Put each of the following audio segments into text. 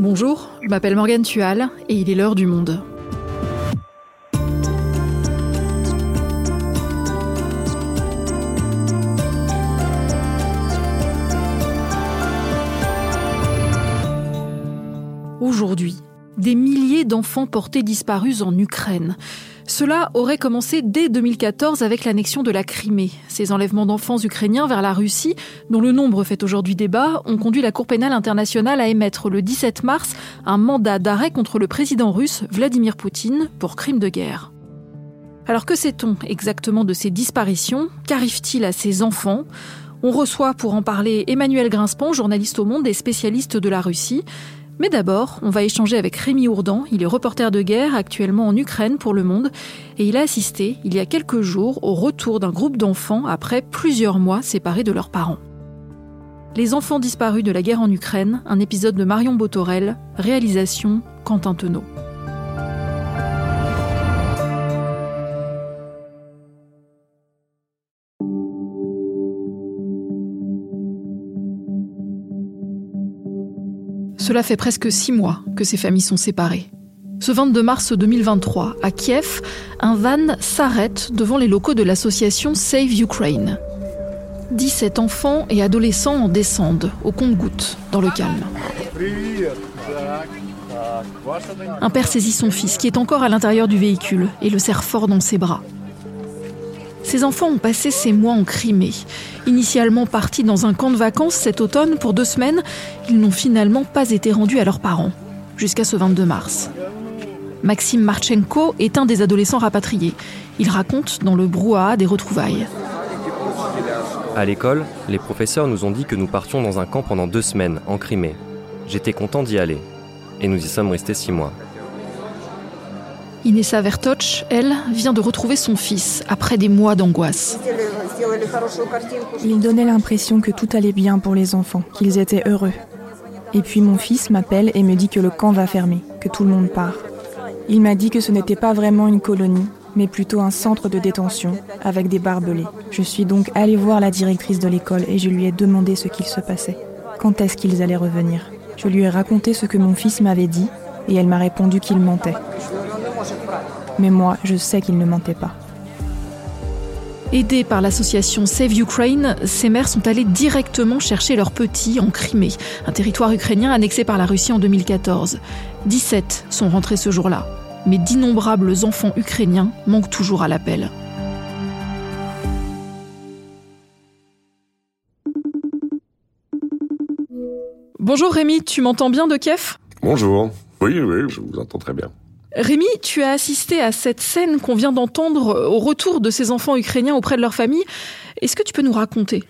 Bonjour, je m'appelle Morgane Tual et il est l'heure du monde. Aujourd'hui, des milliers d'enfants portés disparus en Ukraine. Cela aurait commencé dès 2014 avec l'annexion de la Crimée. Ces enlèvements d'enfants ukrainiens vers la Russie, dont le nombre fait aujourd'hui débat, ont conduit la Cour pénale internationale à émettre le 17 mars un mandat d'arrêt contre le président russe Vladimir Poutine pour crime de guerre. Alors que sait-on exactement de ces disparitions? Qu'arrive-t-il à ces enfants? On reçoit pour en parler Emmanuel Grinspan, journaliste au Monde et spécialiste de la Russie. Mais d'abord, on va échanger avec Rémi Ourdan. Il est reporter de guerre actuellement en Ukraine pour Le Monde et il a assisté il y a quelques jours au retour d'un groupe d'enfants après plusieurs mois séparés de leurs parents. Les enfants disparus de la guerre en Ukraine, un épisode de Marion Botorel, réalisation Quentin Tenot. Cela fait presque six mois que ces familles sont séparées. Ce 22 mars 2023, à Kiev, un van s'arrête devant les locaux de l'association Save Ukraine. 17 enfants et adolescents en descendent, au compte-gouttes, dans le calme. Un père saisit son fils, qui est encore à l'intérieur du véhicule, et le serre fort dans ses bras. Ces enfants ont passé ces mois en Crimée. Initialement partis dans un camp de vacances cet automne pour deux semaines, ils n'ont finalement pas été rendus à leurs parents, jusqu'à ce 22 mars. Maxime Marchenko est un des adolescents rapatriés. Il raconte dans le brouhaha des retrouvailles. À l'école, les professeurs nous ont dit que nous partions dans un camp pendant deux semaines, en Crimée. J'étais content d'y aller. Et nous y sommes restés six mois. Inessa Vertoch, elle, vient de retrouver son fils après des mois d'angoisse. Il donnait l'impression que tout allait bien pour les enfants, qu'ils étaient heureux. Et puis mon fils m'appelle et me dit que le camp va fermer, que tout le monde part. Il m'a dit que ce n'était pas vraiment une colonie, mais plutôt un centre de détention avec des barbelés. Je suis donc allée voir la directrice de l'école et je lui ai demandé ce qu'il se passait. Quand est-ce qu'ils allaient revenir? Je lui ai raconté ce que mon fils m'avait dit et elle m'a répondu qu'il mentait. Mais moi, je sais qu'il ne mentait pas. Aidés par l'association Save Ukraine, ces mères sont allées directement chercher leurs petits en Crimée, un territoire ukrainien annexé par la Russie en 2014. 17 sont rentrés ce jour-là, mais d'innombrables enfants ukrainiens manquent toujours à l'appel. Bonjour Rémi, tu m'entends bien de Kiev? Bonjour. Oui, oui, je vous entends très bien. Rémi, tu as assisté à cette scène qu'on vient d'entendre au retour de ces enfants ukrainiens auprès de leur famille. Est-ce que tu peux nous raconter?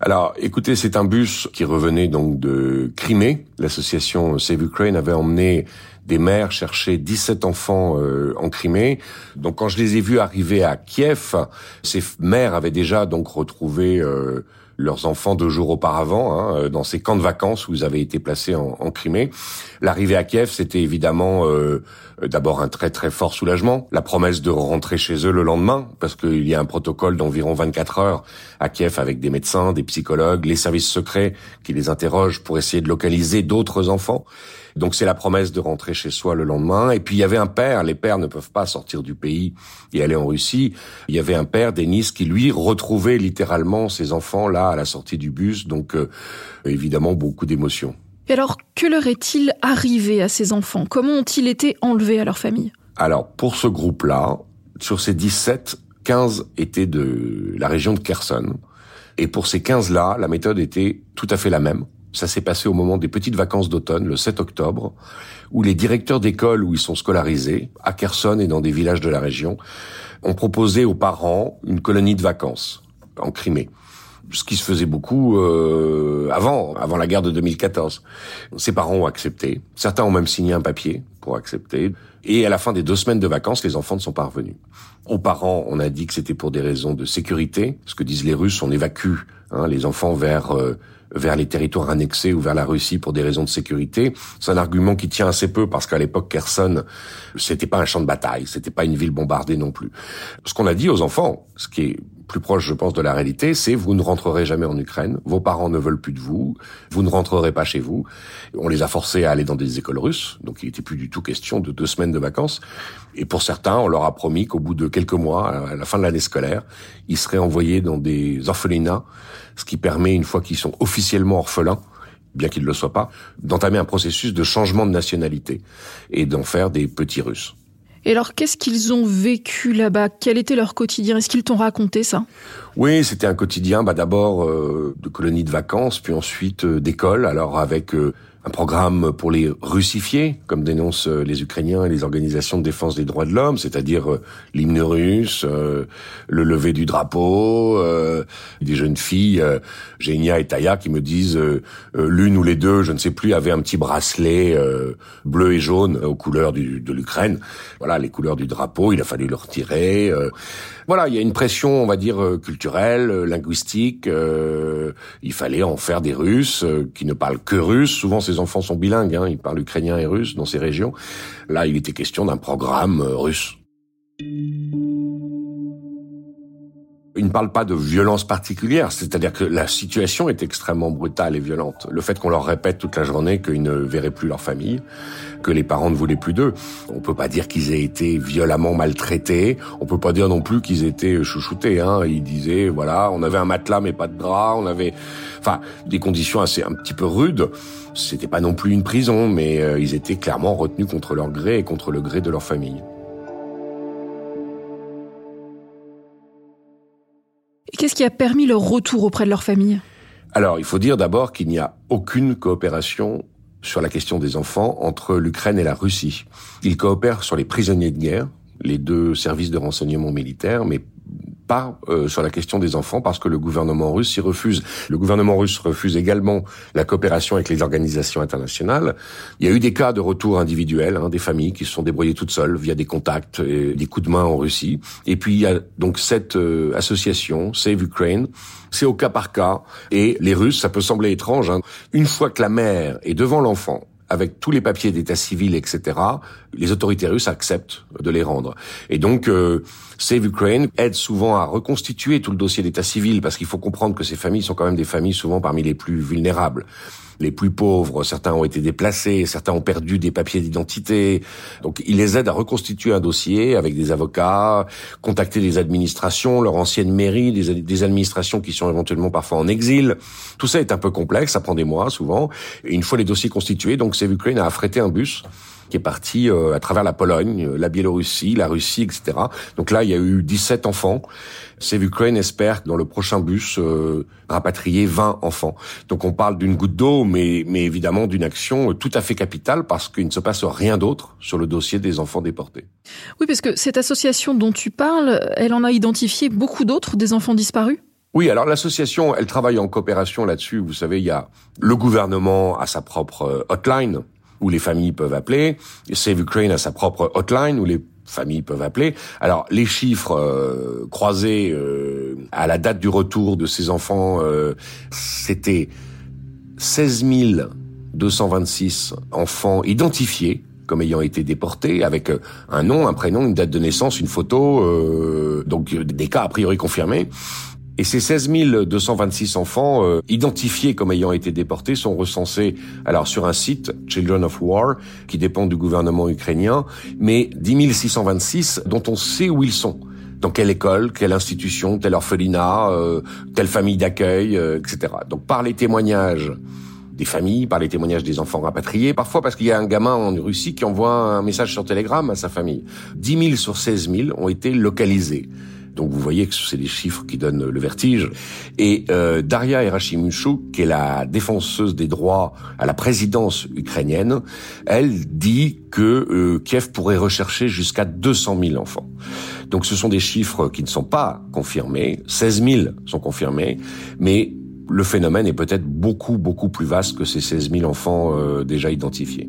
Alors, écoutez, c'est un bus qui revenait donc de Crimée. L'association Save Ukraine avait emmené des mères chercher 17 enfants euh, en Crimée. Donc, quand je les ai vus arriver à Kiev, ces mères avaient déjà donc retrouvé euh, leurs enfants deux jours auparavant, hein, euh, dans ces camps de vacances où ils avaient été placés en, en Crimée. L'arrivée à Kiev, c'était évidemment euh, d'abord un très très fort soulagement, la promesse de rentrer chez eux le lendemain, parce qu'il y a un protocole d'environ 24 heures à Kiev avec des médecins, des psychologues, les services secrets qui les interrogent pour essayer de localiser d'autres enfants. Donc c'est la promesse de rentrer chez soi le lendemain. Et puis il y avait un père, les pères ne peuvent pas sortir du pays et aller en Russie. Il y avait un père, Denis, qui lui retrouvait littéralement ses enfants là à la sortie du bus. Donc euh, évidemment beaucoup d'émotions. Et alors, que leur est-il arrivé à ces enfants? Comment ont-ils été enlevés à leur famille? Alors, pour ce groupe-là, sur ces 17, 15 étaient de la région de Kherson. Et pour ces 15-là, la méthode était tout à fait la même. Ça s'est passé au moment des petites vacances d'automne, le 7 octobre, où les directeurs d'école où ils sont scolarisés, à Kherson et dans des villages de la région, ont proposé aux parents une colonie de vacances en Crimée. Ce qui se faisait beaucoup euh, avant, avant la guerre de 2014. Ses parents ont accepté. Certains ont même signé un papier pour accepter. Et à la fin des deux semaines de vacances, les enfants ne sont pas revenus. Aux parents, on a dit que c'était pour des raisons de sécurité. Ce que disent les Russes, on évacue hein, les enfants vers euh, vers les territoires annexés ou vers la Russie pour des raisons de sécurité. C'est un argument qui tient assez peu parce qu'à l'époque, Kherson, c'était pas un champ de bataille, c'était pas une ville bombardée non plus. Ce qu'on a dit aux enfants, ce qui est plus proche, je pense, de la réalité, c'est vous ne rentrerez jamais en Ukraine, vos parents ne veulent plus de vous, vous ne rentrerez pas chez vous. On les a forcés à aller dans des écoles russes, donc il n'était plus du tout question de deux semaines de vacances. Et pour certains, on leur a promis qu'au bout de quelques mois, à la fin de l'année scolaire, ils seraient envoyés dans des orphelinats, ce qui permet, une fois qu'ils sont officiellement orphelins, bien qu'ils ne le soient pas, d'entamer un processus de changement de nationalité et d'en faire des petits Russes. Et alors, qu'est-ce qu'ils ont vécu là-bas? Quel était leur quotidien? Est-ce qu'ils t'ont raconté ça? Oui, c'était un quotidien, bah, d'abord euh, de colonie de vacances, puis ensuite euh, d'école. Alors avec euh, un programme pour les russifier, comme dénoncent euh, les Ukrainiens et les organisations de défense des droits de l'homme, c'est-à-dire euh, l'hymne russe, euh, le lever du drapeau, des jeunes filles, Genia et Taya, qui me disent l'une ou les deux, je ne sais plus, avaient un petit bracelet bleu et jaune aux couleurs de l'Ukraine. Voilà, les couleurs du drapeau, il a fallu le retirer. Voilà, il y a une pression, on va dire, culturelle, linguistique. il fallait en faire des Russes qui ne parlent que russe. Souvent, ces enfants sont bilingues, hein, ils parlent ukrainien et russe dans ces régions. Là, il était question d'un programme euh, russe. Ils ne parlent pas de violence particulière, c'est-à-dire que la situation est extrêmement brutale et violente. Le fait qu'on leur répète toute la journée qu'ils ne verraient plus leur famille, que les parents ne voulaient plus d'eux, on peut pas dire qu'ils aient été violemment maltraités, on peut pas dire non plus qu'ils étaient chouchoutés. Hein. Ils disaient, voilà, on avait un matelas mais pas de drap, on avait, enfin, des conditions assez un petit peu rudes. C'était pas non plus une prison, mais euh, ils étaient clairement retenus contre leur gré et contre le gré de leur famille. Qu'est-ce qui a permis leur retour auprès de leur famille? Alors, il faut dire d'abord qu'il n'y a aucune coopération sur la question des enfants entre l'Ukraine et la Russie. Ils coopèrent sur les prisonniers de guerre, les deux services de renseignement militaire, mais pas euh, sur la question des enfants parce que le gouvernement russe s'y refuse. Le gouvernement russe refuse également la coopération avec les organisations internationales. Il y a eu des cas de retour individuels, hein, des familles qui se sont débrouillées toutes seules via des contacts et des coups de main en Russie. Et puis il y a donc cette euh, association Save Ukraine. C'est au cas par cas. Et les Russes, ça peut sembler étrange, hein. une fois que la mère est devant l'enfant, avec tous les papiers d'état civil, etc., les autorités russes acceptent de les rendre. Et donc, euh, Save Ukraine aide souvent à reconstituer tout le dossier d'état civil, parce qu'il faut comprendre que ces familles sont quand même des familles souvent parmi les plus vulnérables les plus pauvres, certains ont été déplacés, certains ont perdu des papiers d'identité. Donc il les aide à reconstituer un dossier avec des avocats, contacter des administrations, leur ancienne mairie, des, administrations qui sont éventuellement parfois en exil. Tout ça est un peu complexe, ça prend des mois souvent. Et une fois les dossiers constitués, donc Save Ukraine a affrété un bus qui est parti euh, à travers la Pologne, la Biélorussie, la Russie, etc. Donc là, il y a eu 17 enfants. Save Ukraine espère dans le prochain bus euh, rapatrier 20 enfants. Donc on parle d'une goutte d'eau, mais, mais évidemment d'une action tout à fait capitale parce qu'il ne se passe rien d'autre sur le dossier des enfants déportés. Oui, parce que cette association dont tu parles, elle en a identifié beaucoup d'autres, des enfants disparus? Oui, alors l'association, elle travaille en coopération là-dessus. Vous savez, il y a le gouvernement à sa propre euh, hotline où les familles peuvent appeler. Save Ukraine a sa propre hotline où les familles peuvent appeler. Alors les chiffres euh, croisés euh, à la date du retour de ces enfants, euh, c'était 16 226 enfants identifiés comme ayant été déportés avec un nom, un prénom, une date de naissance, une photo, donc des cas a priori confirmés. Et ces 16 226 enfants euh, identifiés comme ayant été déportés sont recensés alors sur un site Children of War qui dépend du gouvernement ukrainien, mais 10 626 dont on sait où ils sont dans quelle école, quelle institution, tel orphelinat, euh, telle famille d'accueil, euh, etc. Donc par les témoignages des familles, par les témoignages des enfants rapatriés, parfois parce qu'il y a un gamin en Russie qui envoie un message sur Telegram à sa famille. 10 000 sur 16 000 ont été localisés. Donc vous voyez que c'est des chiffres qui donnent le vertige. Et euh, Daria Erachimunchuk, qui est la défenseuse des droits à la présidence ukrainienne, elle dit que euh, Kiev pourrait rechercher jusqu'à 200 000 enfants. Donc ce sont des chiffres qui ne sont pas confirmés. 16 000 sont confirmés, mais le phénomène est peut-être beaucoup, beaucoup plus vaste que ces 16 000 enfants euh, déjà identifiés.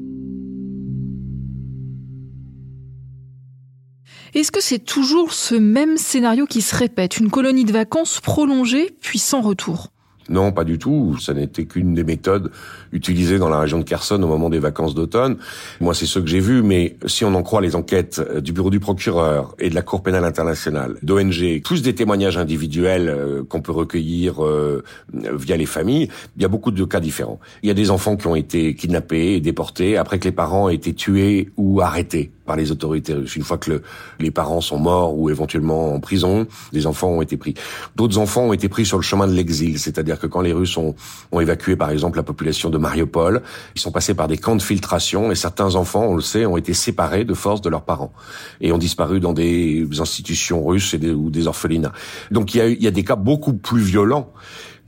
Est-ce que c'est toujours ce même scénario qui se répète, une colonie de vacances prolongée puis sans retour? Non, pas du tout. Ça n'était qu'une des méthodes utilisées dans la région de Kherson au moment des vacances d'automne. Moi, c'est ce que j'ai vu, mais si on en croit les enquêtes euh, du bureau du procureur et de la Cour pénale internationale, d'ONG, plus des témoignages individuels euh, qu'on peut recueillir euh, via les familles, il y a beaucoup de cas différents. Il y a des enfants qui ont été kidnappés et déportés après que les parents aient été tués ou arrêtés par les autorités russes. Une fois que les parents sont morts ou éventuellement en prison, des enfants ont été pris. D'autres enfants ont été pris sur le chemin de l'exil, c'est-à-dire que quand les Russes ont, ont évacué par exemple la population de Mariupol, ils sont passés par des camps de filtration et certains enfants, on le sait, ont été séparés de force de leurs parents et ont disparu dans des institutions russes et des, ou des orphelinats. Donc il y a, il y a des cas beaucoup plus violents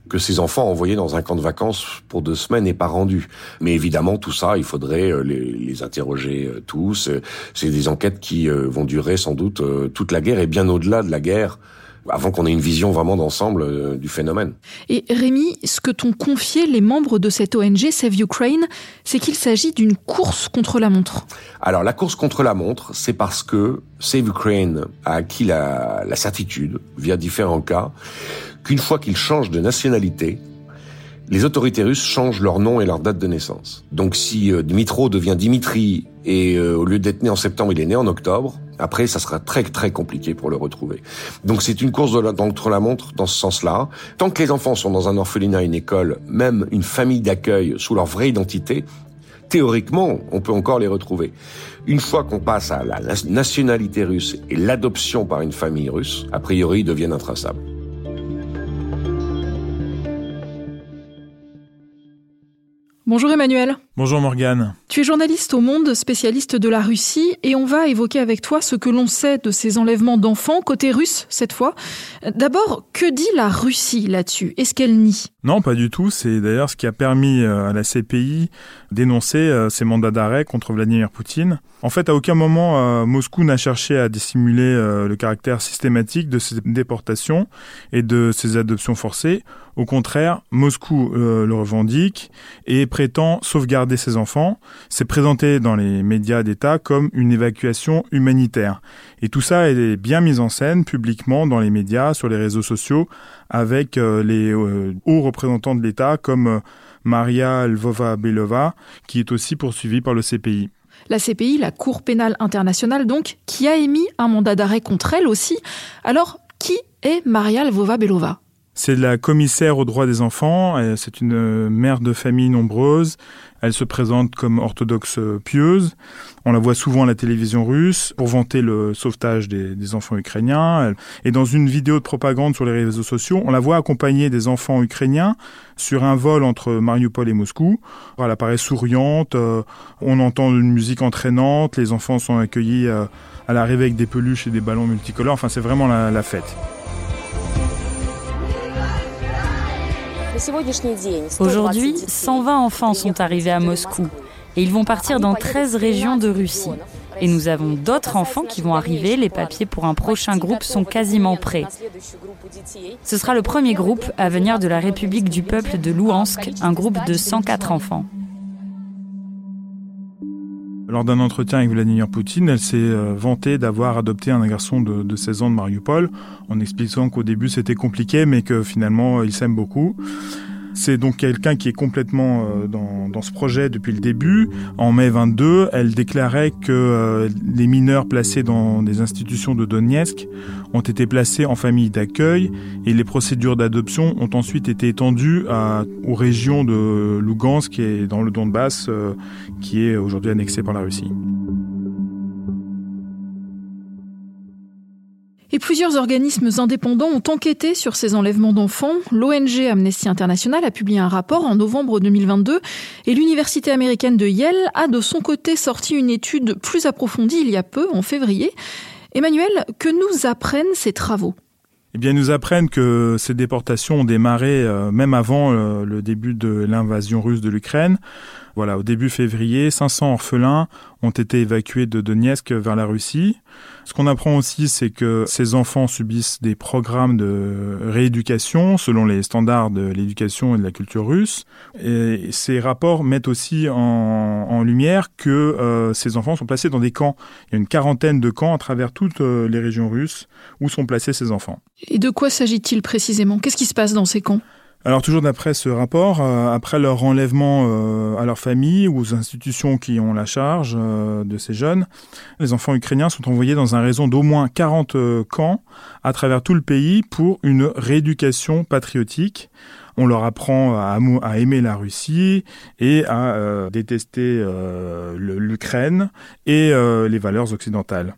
que ces enfants envoyés dans un camp de vacances pour deux semaines n'est pas rendu. Mais évidemment, tout ça, il faudrait euh, les, les interroger euh, tous. C'est des enquêtes qui euh, vont durer sans doute toute la guerre et bien au-delà de la guerre avant qu'on ait une vision vraiment d'ensemble du phénomène. Et Rémi, ce que t'ont confié les membres de cette ONG Save Ukraine, c'est qu'il s'agit d'une course contre la montre. Alors la course contre la montre, c'est parce que Save Ukraine a acquis la, la certitude, via différents cas, qu'une fois qu'ils changent de nationalité, les autorités russes changent leur nom et leur date de naissance. Donc si euh, Dmitro devient Dimitri et euh, au lieu d'être né en septembre, il est né en octobre, après ça sera très très compliqué pour le retrouver. Donc c'est une course contre la montre dans ce sens-là. Tant que les enfants sont dans un orphelinat, une école, même une famille d'accueil sous leur vraie identité, théoriquement, on peut encore les retrouver. Une fois qu'on passe à la nationalité russe et l'adoption par une famille russe, a priori, ils deviennent intraçables. Bonjour Emmanuel. Bonjour Morgane. Tu es journaliste au Monde, spécialiste de la Russie, et on va évoquer avec toi ce que l'on sait de ces enlèvements d'enfants, côté russe cette fois. D'abord, que dit la Russie là-dessus? Est-ce qu'elle nie? Non, pas du tout. C'est d'ailleurs ce qui a permis euh, à la CPI d'énoncer euh, ces mandats d'arrêt contre Vladimir Poutine. En fait, à aucun moment, euh, Moscou n'a cherché à dissimuler le caractère systématique de ces déportations et de ces adoptions forcées. Au contraire, Moscou le revendique et prétend sauvegarder ses enfants. C'est présenté dans les médias d'État comme une évacuation humanitaire. Et tout ça est bien mis en scène publiquement dans les médias, sur les réseaux sociaux, avec euh, les euh, hauts représentants de l'État comme euh, Maria Lvova-Belova, qui est aussi poursuivie par le CPI. La CPI, la Cour pénale internationale donc, qui a émis un mandat d'arrêt contre elle aussi. Alors, qui est Maria Lvova-Belova c'est la commissaire aux droits des enfants. C'est une euh, mère de famille nombreuse. Elle se présente comme orthodoxe pieuse. On la voit souvent à la télévision russe pour vanter le sauvetage des, enfants ukrainiens. Et dans une vidéo de propagande sur les réseaux sociaux, on la voit accompagner des enfants ukrainiens sur un vol entre Mariupol et Moscou. Elle apparaît souriante. Euh, on entend une musique entraînante. Les enfants sont accueillis euh, à l'arrivée avec des peluches et des ballons multicolores. Enfin, c'est vraiment la fête. Aujourd'hui, 120 enfants sont arrivés à Moscou et ils vont partir dans 13 régions de Russie. Et nous avons d'autres enfants qui vont arriver. Les papiers pour un prochain groupe sont quasiment prêts. Ce sera le premier groupe à venir de la République du peuple de Louhansk, un groupe de 104 enfants. Lors d'un entretien avec Vladimir Poutine, elle s'est euh, vantée d'avoir adopté un garçon de, de 16 ans de Mariupol, en expliquant qu'au début c'était compliqué, mais que finalement il s'aime beaucoup. C'est donc quelqu'un qui est complètement euh, dans, dans, ce projet depuis le début. En mai 22, elle déclarait que euh, les mineurs placés dans des institutions de Donetsk ont été placés en famille d'accueil et les procédures d'adoption ont ensuite été étendues à, aux régions de Lugansk est dans le Donbass, euh, qui est aujourd'hui annexé par la Russie. Et plusieurs organismes indépendants ont enquêté sur ces enlèvements d'enfants. L'ONG Amnesty International a publié un rapport en novembre 2022 et l'université américaine de Yale a de son côté sorti une étude plus approfondie il y a peu, en février. Emmanuel, que nous apprennent ces travaux? Eh bien, nous apprennent que ces déportations ont démarré euh, même avant euh, le début de l'invasion russe de l'Ukraine. Voilà, au début février, 500 orphelins ont été évacués de Donetsk vers la Russie. Ce qu'on apprend aussi, c'est que ces enfants subissent des programmes de rééducation selon les standards de l'éducation et de la culture russe. Et ces rapports mettent aussi en, lumière que euh, ces enfants sont placés dans des camps. Il y a une quarantaine de camps à travers toutes euh, les régions russes où sont placés ces enfants. Et de quoi s'agit-il précisément? Qu'est-ce qui se passe dans ces camps? Alors toujours d'après ce rapport, euh, après leur enlèvement euh, à leur famille ou aux institutions qui ont la charge euh, de ces jeunes, les enfants ukrainiens sont envoyés dans un réseau d'au moins 40 camps à travers tout le pays pour une rééducation patriotique. On leur apprend à, à aimer la Russie et à détester l'Ukraine et les valeurs occidentales.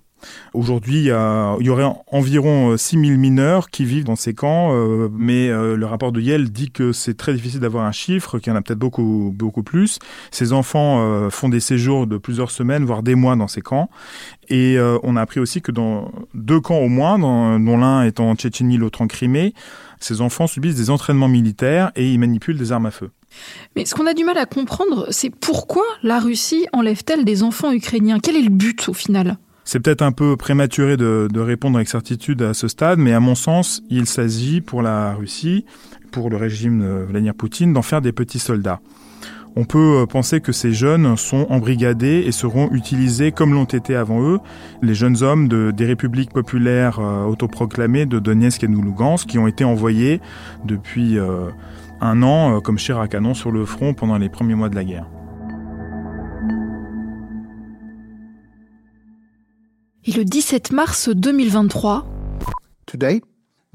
Aujourd'hui, il, y aurait environ 6000 euh, mineurs qui vivent dans ces camps, euh, mais euh, le rapport de Yale dit que c'est très difficile d'avoir un chiffre, qu'il y en a peut-être beaucoup, beaucoup plus. Ces enfants font des séjours de plusieurs semaines, voire des mois dans ces camps. Et on a appris aussi que dans deux camps au moins, dont l'un est en Tchétchénie, l'autre en Crimée, ces enfants subissent des entraînements militaires et ils manipulent des armes à feu. Mais ce qu'on a du mal à comprendre, c'est pourquoi la Russie enlève-t-elle des enfants ukrainiens? Quel est le but au final? C'est peut-être un peu prématuré de, répondre avec certitude à ce stade, mais à mon sens, il s'agit pour la Russie, pour le régime de Vladimir Poutine, d'en faire des petits soldats. On peut euh, penser que ces jeunes sont embrigadés et seront utilisés comme l'ont été avant eux les jeunes hommes de, des républiques populaires euh, autoproclamées de Donetsk et de Lugansk qui ont été envoyés depuis euh, un an comme chair à canon sur le front pendant les premiers mois de la guerre. Et le 17 mars 2023, Today,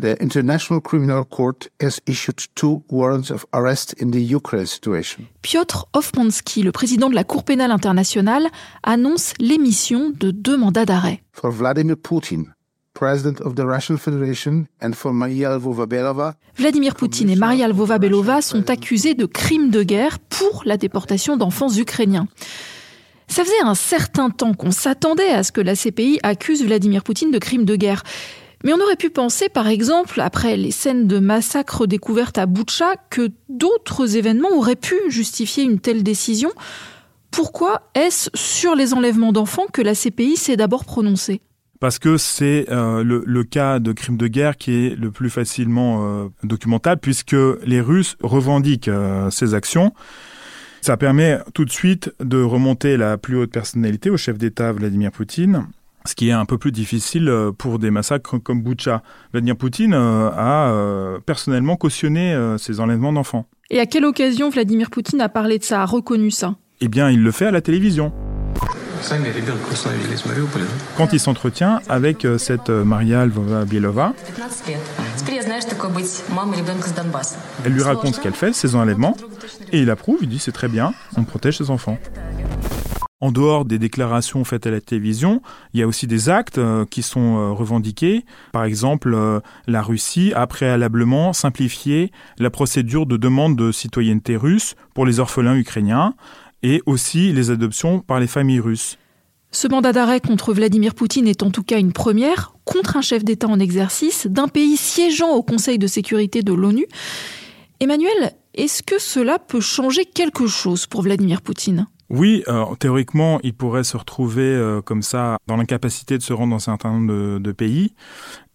the International Criminal Court has issued two warrants of arrest in the Ukraine situation. Piotr Hofmansky, le président de la Cour pénale internationale, annonce l'émission de deux mandats d'arrêt. For Vladimir Putin, President of the Russian Federation, and for Maria Lvova-Belova. Vladimir Poutine et Maria Lvova-Belova sont accusés de crimes de guerre pour la déportation d'enfants ukrainiens. Ça faisait un certain temps qu'on s'attendait à ce que la CPI accuse Vladimir Poutine de crimes de guerre. Mais on aurait pu penser, par exemple, après les scènes de massacre découvertes à Boutcha, que d'autres événements auraient pu justifier une telle décision. Pourquoi est-ce sur les enlèvements d'enfants que la CPI s'est d'abord prononcée? Parce que c'est euh, le, cas de crime de guerre qui est le plus facilement euh, documentable, puisque les Russes revendiquent euh, ces actions. Ça permet tout de suite de remonter la plus haute personnalité au chef d'État Vladimir Poutine ce qui est un peu plus difficile euh, pour des massacres comme Boucha. Vladimir Poutine euh, a euh, personnellement cautionné ces enlèvements d'enfants. Et à quelle occasion Vladimir Poutine a parlé de ça, a reconnu ça? Eh bien, il le fait à la télévision. Quand il s'entretient avec cette Maria Lvova-Bielova, elle lui raconte ce qu'elle fait, ses enlèvements, et il approuve, il dit c'est très bien, on protège ses enfants. En dehors des déclarations faites à la télévision, il y a aussi des actes euh, qui sont euh, revendiqués. Par exemple, euh, la Russie a préalablement simplifié la procédure de demande de citoyenneté russe pour les orphelins ukrainiens et aussi les adoptions par les familles russes. Ce mandat d'arrêt contre Vladimir Poutine est en tout cas une première contre un chef d'État en exercice d'un pays siégeant au Conseil de sécurité de l'ONU. Emmanuel, est-ce que cela peut changer quelque chose pour Vladimir Poutine? Oui, théoriquement, il pourrait se retrouver euh, comme ça dans l'incapacité de se rendre dans un certain nombre de, pays.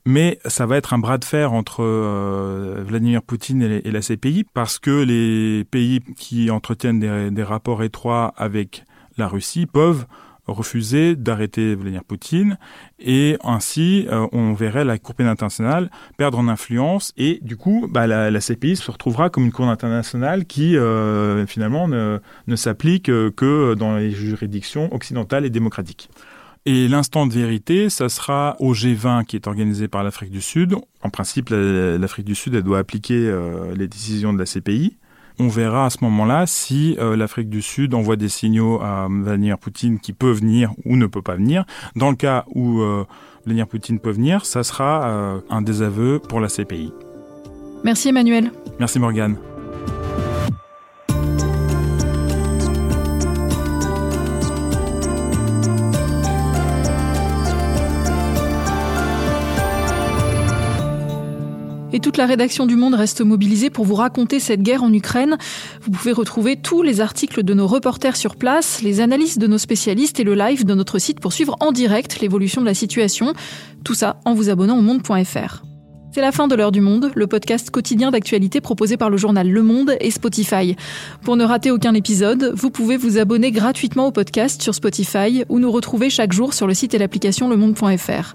Mais ça va être un bras de fer entre euh, Vladimir Poutine et, la CPI parce que les pays qui entretiennent des rapports étroits avec la Russie peuvent refuser d'arrêter Vladimir Poutine et ainsi euh, on verrait la Cour pénale internationale perdre en influence et du coup bah, la, CPI se retrouvera comme une Cour internationale qui euh, finalement ne, ne s'applique que dans les juridictions occidentales et démocratiques. Et l'instant de vérité, ça sera au G20 qui est organisé par l'Afrique du Sud. En principe, l'Afrique du Sud, elle doit appliquer euh, les décisions de la CPI on verra à ce moment-là si euh, l'Afrique du Sud envoie des signaux à Vladimir Poutine qui peut venir ou ne peut pas venir. Dans le cas où euh, Vladimir Poutine peut venir, ça sera euh, un désaveu pour la CPI. Merci Emmanuel. Merci Morgane. Toute la rédaction du Monde reste mobilisée pour vous raconter cette guerre en Ukraine. Vous pouvez retrouver tous les articles de nos reporters sur place, les analyses de nos spécialistes et le live de notre site pour suivre en direct l'évolution de la situation. Tout ça en vous abonnant au monde.fr. C'est la fin de l'heure du monde, le podcast quotidien d'actualité proposé par le journal Le Monde et Spotify. Pour ne rater aucun épisode, vous pouvez vous abonner gratuitement au podcast sur Spotify ou nous retrouver chaque jour sur le site et l'application lemonde.fr.